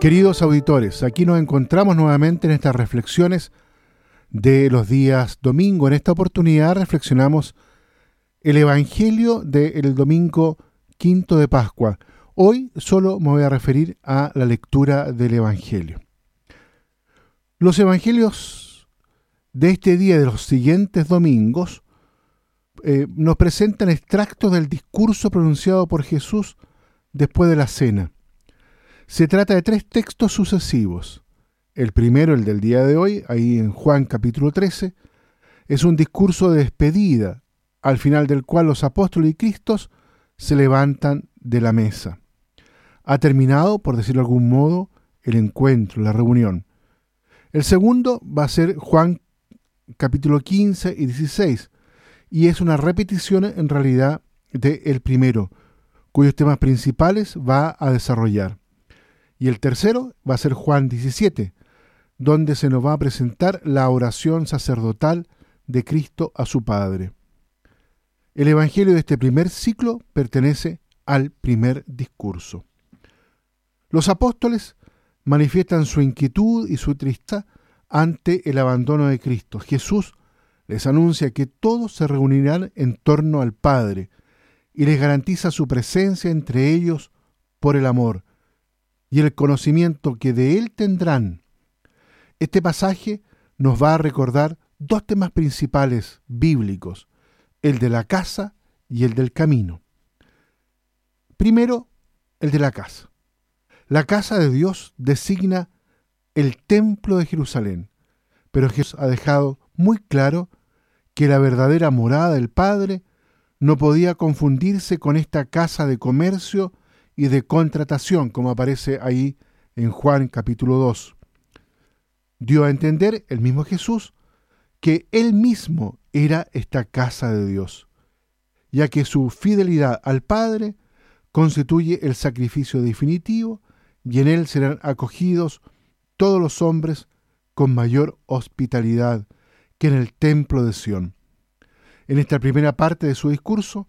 Queridos auditores, aquí nos encontramos nuevamente en estas reflexiones de los días domingo. En esta oportunidad reflexionamos el Evangelio del domingo quinto de Pascua. Hoy solo me voy a referir a la lectura del Evangelio. Los Evangelios de este día y de los siguientes domingos eh, nos presentan extractos del discurso pronunciado por Jesús después de la cena. Se trata de tres textos sucesivos. El primero, el del día de hoy, ahí en Juan capítulo 13, es un discurso de despedida, al final del cual los apóstoles y Cristos se levantan de la mesa. Ha terminado, por decirlo de algún modo, el encuentro, la reunión. El segundo va a ser Juan capítulo 15 y 16, y es una repetición en realidad del primero, cuyos temas principales va a desarrollar. Y el tercero va a ser Juan 17, donde se nos va a presentar la oración sacerdotal de Cristo a su Padre. El Evangelio de este primer ciclo pertenece al primer discurso. Los apóstoles manifiestan su inquietud y su tristeza ante el abandono de Cristo. Jesús les anuncia que todos se reunirán en torno al Padre y les garantiza su presencia entre ellos por el amor, y el conocimiento que de Él tendrán. Este pasaje nos va a recordar dos temas principales bíblicos, el de la casa y el del camino. Primero, el de la casa. La casa de Dios designa el templo de Jerusalén, pero Jesús ha dejado muy claro que la verdadera morada del Padre no podía confundirse con esta casa de comercio y de contratación, como aparece ahí en Juan capítulo 2. Dio a entender el mismo Jesús que él mismo era esta casa de Dios, ya que su fidelidad al Padre constituye el sacrificio definitivo y en él serán acogidos todos los hombres con mayor hospitalidad que en el templo de Sión. En esta primera parte de su discurso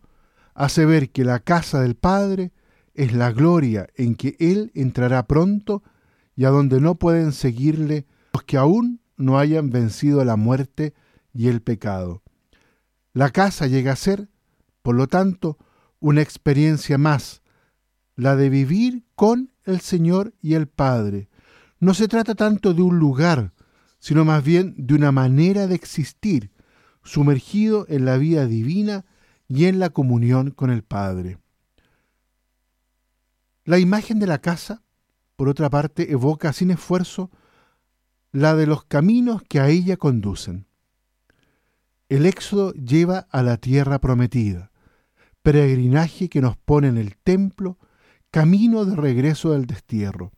hace ver que la casa del Padre es la gloria en que Él entrará pronto y a donde no pueden seguirle los que aún no hayan vencido la muerte y el pecado. La casa llega a ser, por lo tanto, una experiencia más, la de vivir con el Señor y el Padre. No se trata tanto de un lugar, sino más bien de una manera de existir, sumergido en la vida divina y en la comunión con el Padre. La imagen de la casa, por otra parte, evoca sin esfuerzo la de los caminos que a ella conducen. El éxodo lleva a la tierra prometida, peregrinaje que nos pone en el templo, camino de regreso del destierro.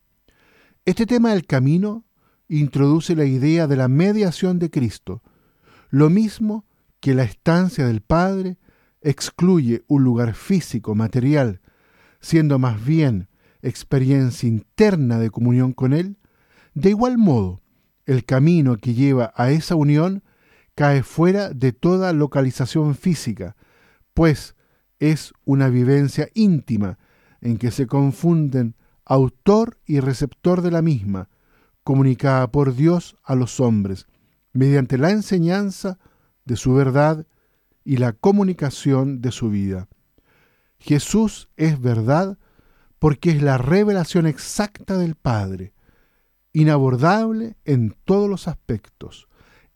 Este tema del camino introduce la idea de la mediación de Cristo, lo mismo que la estancia del Padre excluye un lugar físico, material, siendo más bien experiencia interna de comunión con Él, de igual modo, el camino que lleva a esa unión cae fuera de toda localización física, pues es una vivencia íntima en que se confunden autor y receptor de la misma, comunicada por Dios a los hombres, mediante la enseñanza de su verdad y la comunicación de su vida. Jesús es verdad porque es la revelación exacta del Padre, inabordable en todos los aspectos.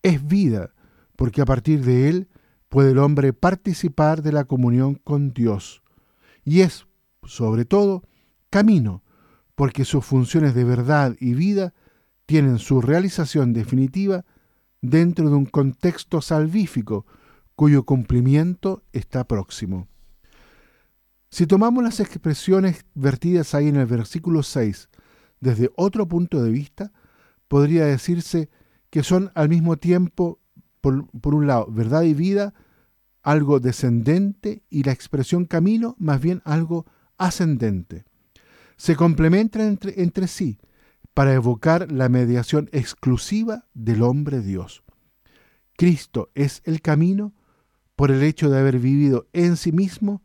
Es vida porque a partir de él puede el hombre participar de la comunión con Dios. Y es, sobre todo, camino, porque sus funciones de verdad y vida tienen su realización definitiva dentro de un contexto salvífico cuyo cumplimiento está próximo. Si tomamos las expresiones vertidas ahí en el versículo 6 desde otro punto de vista, podría decirse que son al mismo tiempo, por, un lado, verdad y vida, algo descendente y la expresión camino más bien algo ascendente. Se complementan entre, entre sí para evocar la mediación exclusiva del hombre Dios. Cristo es el camino por el hecho de haber vivido en sí mismo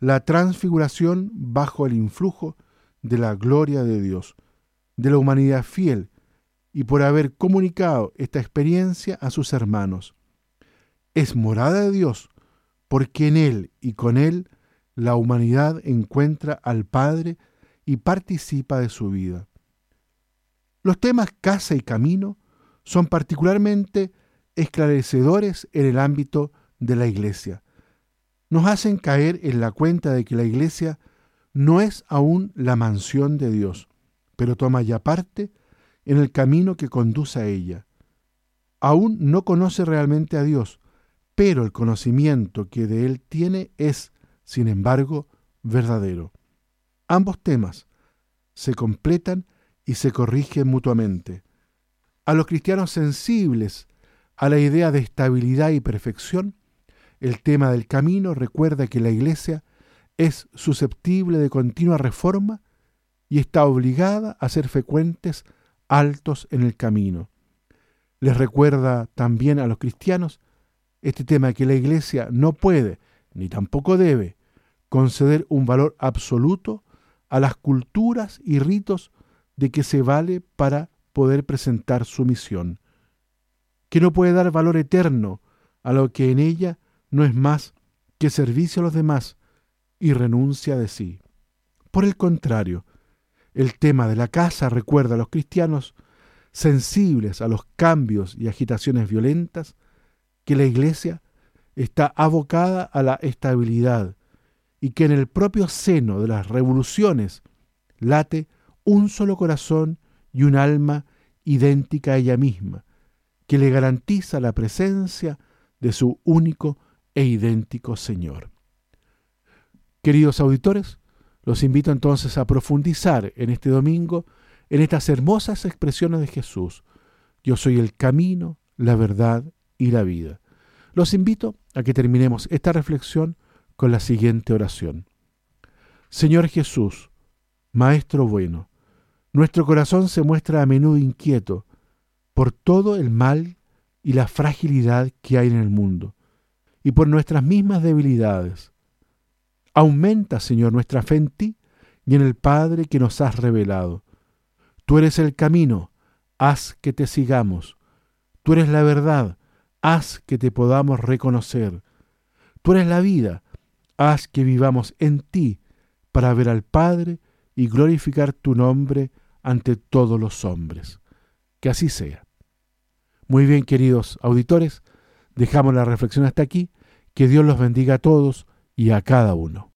la transfiguración bajo el influjo de la gloria de Dios. de la humanidad fiel y por haber comunicado esta experiencia a sus hermanos. Es morada de Dios porque en Él y con Él la humanidad encuentra al Padre y participa de su vida. Los temas casa y camino son particularmente esclarecedores en el ámbito de la iglesia. Nos hacen caer en la cuenta de que la iglesia no es aún la mansión de Dios, pero toma ya parte en el camino que conduce a ella. Aún no conoce realmente a Dios, pero el conocimiento que de Él tiene es, sin embargo, verdadero. Ambos temas se completan y se corrigen mutuamente. A los cristianos sensibles a la idea de estabilidad y perfección, el tema del camino recuerda que la Iglesia es susceptible de continua reforma y está obligada a ser frecuentes altos en el camino. Les recuerda también a los cristianos este tema que la Iglesia no puede, ni tampoco debe, conceder un valor absoluto a las culturas y ritos de que se vale para poder presentar su misión, que no puede dar valor eterno a lo que en ella no es más que servicio a los demás y renuncia de sí. Por el contrario, el tema de la casa recuerda a los cristianos sensibles a los cambios y agitaciones violentas que la Iglesia está abocada a la estabilidad y que en el propio seno de las revoluciones late un solo corazón y un alma idéntica a ella misma, que le garantiza la presencia de su único e idéntico Señor. Queridos auditores, los invito entonces a profundizar en este domingo en estas hermosas expresiones de Jesús. Yo soy el camino, la verdad y la vida. Los invito a que terminemos esta reflexión con la siguiente oración. Señor Jesús, Maestro bueno, nuestro corazón se muestra a menudo inquieto por todo el mal y la fragilidad que hay en el mundo y por nuestras mismas debilidades. Aumenta, Señor, nuestra fe en ti y en el Padre que nos has revelado. Tú eres el camino, haz que te sigamos. Tú eres la verdad, haz que te podamos reconocer. Tú eres la vida, haz que vivamos en ti para ver al Padre y glorificar tu nombre ante todos los hombres. Que así sea. Muy bien, queridos auditores, dejamos la reflexión hasta aquí. Que Dios los bendiga a todos y a cada uno.